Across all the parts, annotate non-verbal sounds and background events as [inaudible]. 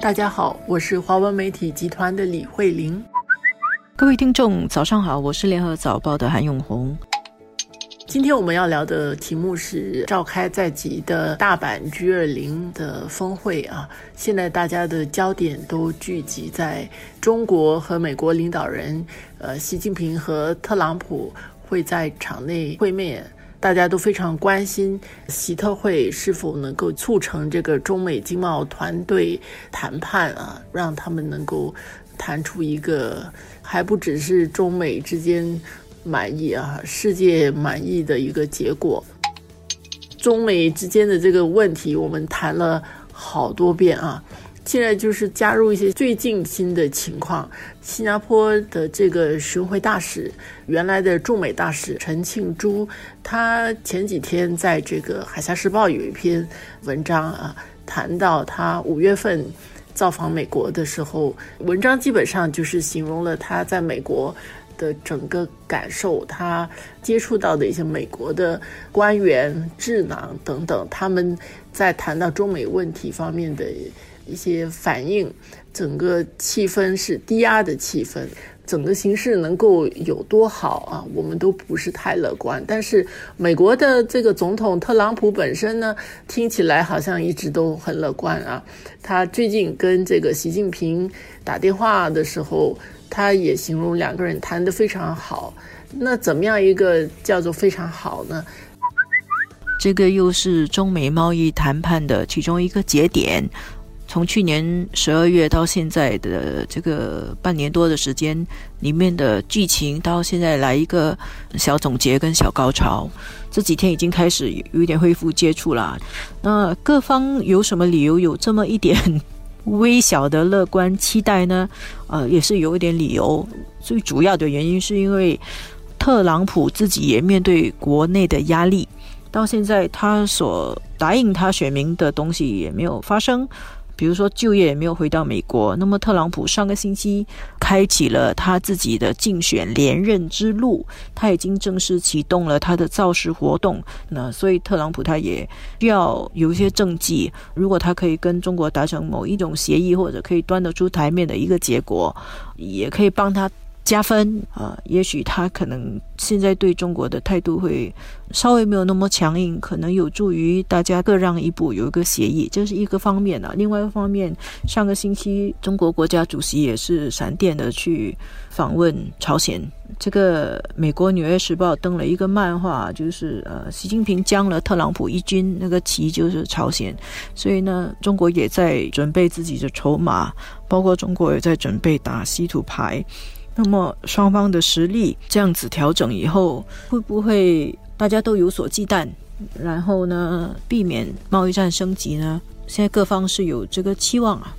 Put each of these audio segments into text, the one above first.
大家好，我是华文媒体集团的李慧玲。各位听众，早上好，我是联合早报的韩永红。今天我们要聊的题目是召开在即的大阪 G 二零的峰会啊。现在大家的焦点都聚集在中国和美国领导人，呃，习近平和特朗普会在场内会面。大家都非常关心习特会是否能够促成这个中美经贸团队谈判啊，让他们能够谈出一个还不只是中美之间满意啊，世界满意的一个结果。中美之间的这个问题，我们谈了好多遍啊。现在就是加入一些最近新的情况。新加坡的这个巡回大使，原来的驻美大使陈庆珠，他前几天在这个《海峡时报》有一篇文章啊，谈到他五月份造访美国的时候，文章基本上就是形容了他在美国的整个感受，他接触到的一些美国的官员、智囊等等，他们在谈到中美问题方面的。一些反应，整个气氛是低压的气氛，整个形势能够有多好啊？我们都不是太乐观。但是美国的这个总统特朗普本身呢，听起来好像一直都很乐观啊。他最近跟这个习近平打电话的时候，他也形容两个人谈得非常好。那怎么样一个叫做非常好呢？这个又是中美贸易谈判的其中一个节点。从去年十二月到现在的这个半年多的时间里面的剧情，到现在来一个小总结跟小高潮。这几天已经开始有一点恢复接触了。那各方有什么理由有这么一点 [laughs] 微小的乐观期待呢？呃，也是有一点理由。最主要的原因是因为特朗普自己也面对国内的压力，到现在他所答应他选民的东西也没有发生。比如说就业也没有回到美国，那么特朗普上个星期开启了他自己的竞选连任之路，他已经正式启动了他的造势活动。那所以特朗普他也需要有一些政绩，如果他可以跟中国达成某一种协议，或者可以端得出台面的一个结果，也可以帮他。加分啊，也许他可能现在对中国的态度会稍微没有那么强硬，可能有助于大家各让一步，有一个协议，这是一个方面啊。另外一方面，上个星期中国国家主席也是闪电的去访问朝鲜。这个美国《纽约时报》登了一个漫画，就是呃，习近平将了特朗普一军，那个旗就是朝鲜。所以呢，中国也在准备自己的筹码，包括中国也在准备打稀土牌。那么双方的实力这样子调整以后，会不会大家都有所忌惮？然后呢，避免贸易战升级呢？现在各方是有这个期望啊。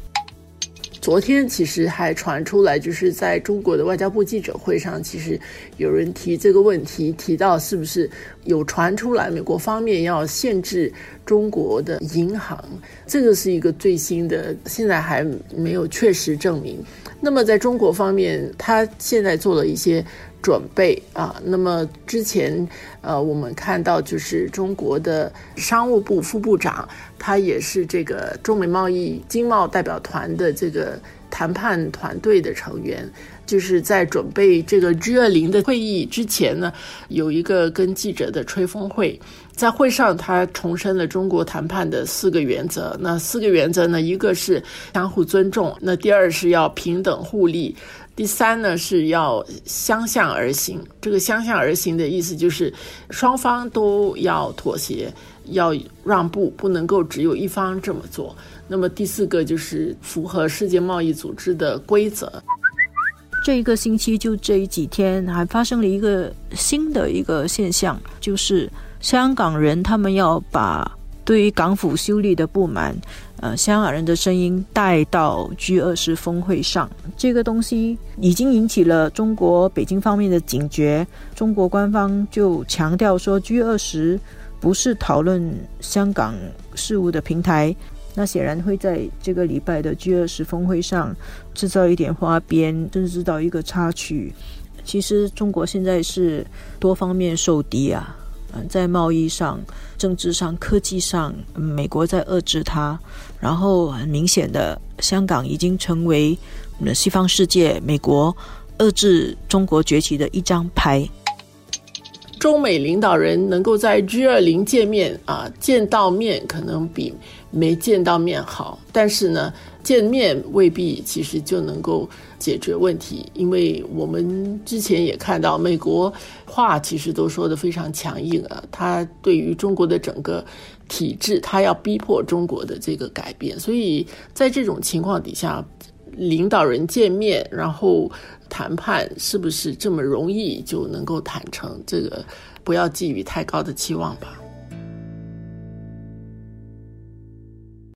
昨天其实还传出来，就是在中国的外交部记者会上，其实有人提这个问题，提到是不是有传出来美国方面要限制中国的银行，这个是一个最新的，现在还没有确实证明。那么在中国方面，他现在做了一些准备啊。那么之前，呃，我们看到就是中国的商务部副部长，他也是这个中美贸易经贸代表团的这个谈判团队的成员，就是在准备这个 G 二零的会议之前呢，有一个跟记者的吹风会。在会上，他重申了中国谈判的四个原则。那四个原则呢？一个是相互尊重，那第二是要平等互利，第三呢是要相向而行。这个相向而行的意思就是双方都要妥协，要让步，不能够只有一方这么做。那么第四个就是符合世界贸易组织的规则。这一个星期就这几天，还发生了一个新的一个现象，就是。香港人他们要把对于港府修例的不满，呃，香港人的声音带到 G 二十峰会上。这个东西已经引起了中国北京方面的警觉。中国官方就强调说，G 二十不是讨论香港事务的平台。那显然会在这个礼拜的 G 二十峰会上制造一点花边，甚至制造一个插曲。其实中国现在是多方面受敌啊。嗯，在贸易上、政治上、科技上，美国在遏制它。然后很明显的，香港已经成为西方世界、美国遏制中国崛起的一张牌。中美领导人能够在 G 二零见面啊，见到面可能比没见到面好，但是呢，见面未必其实就能够解决问题，因为我们之前也看到，美国话其实都说的非常强硬啊，他对于中国的整个体制，他要逼迫中国的这个改变，所以在这种情况底下，领导人见面，然后。谈判是不是这么容易就能够谈成？这个不要寄予太高的期望吧。